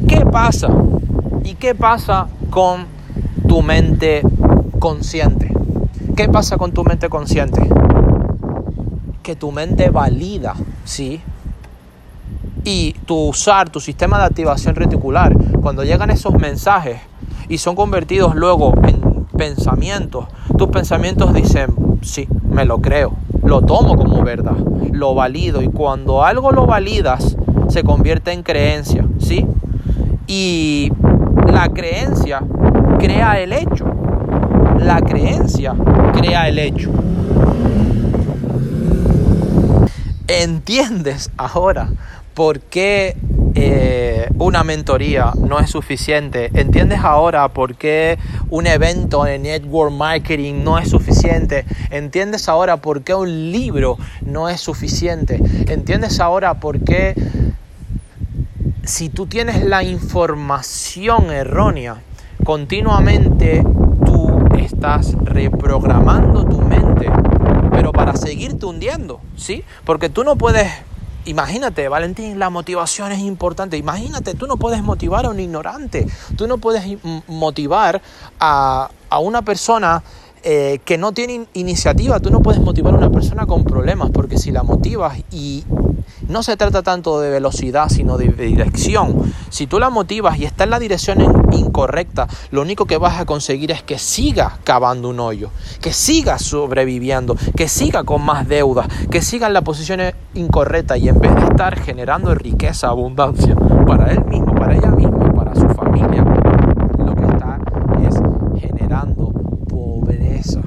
¿Y qué pasa? ¿Y qué pasa con tu mente consciente? ¿Qué pasa con tu mente consciente? Que tu mente valida, ¿sí? Y tu usar tu sistema de activación reticular, cuando llegan esos mensajes y son convertidos luego en pensamientos, tus pensamientos dicen, sí, me lo creo, lo tomo como verdad, lo valido y cuando algo lo validas se convierte en creencia, ¿sí? Y la creencia crea el hecho. La creencia crea el hecho. ¿Entiendes ahora por qué eh, una mentoría no es suficiente. ¿Entiendes ahora por qué un evento en network marketing no es suficiente? ¿Entiendes ahora por qué un libro no es suficiente? ¿Entiendes ahora por qué si tú tienes la información errónea, continuamente tú estás reprogramando tu mente, pero para seguirte hundiendo, ¿sí? Porque tú no puedes Imagínate, Valentín, la motivación es importante. Imagínate, tú no puedes motivar a un ignorante. Tú no puedes motivar a, a una persona eh, que no tiene iniciativa. Tú no puedes motivar a una persona con problemas, porque si la motivas y no se trata tanto de velocidad, sino de dirección. Si tú la motivas y está en la dirección incorrecta, lo único que vas a conseguir es que siga cavando un hoyo, que siga sobreviviendo, que siga con más deudas, que siga en la posición incorrecta y en vez de estar generando riqueza, abundancia para él mismo, para ella misma, para su familia, lo que está es generando pobreza.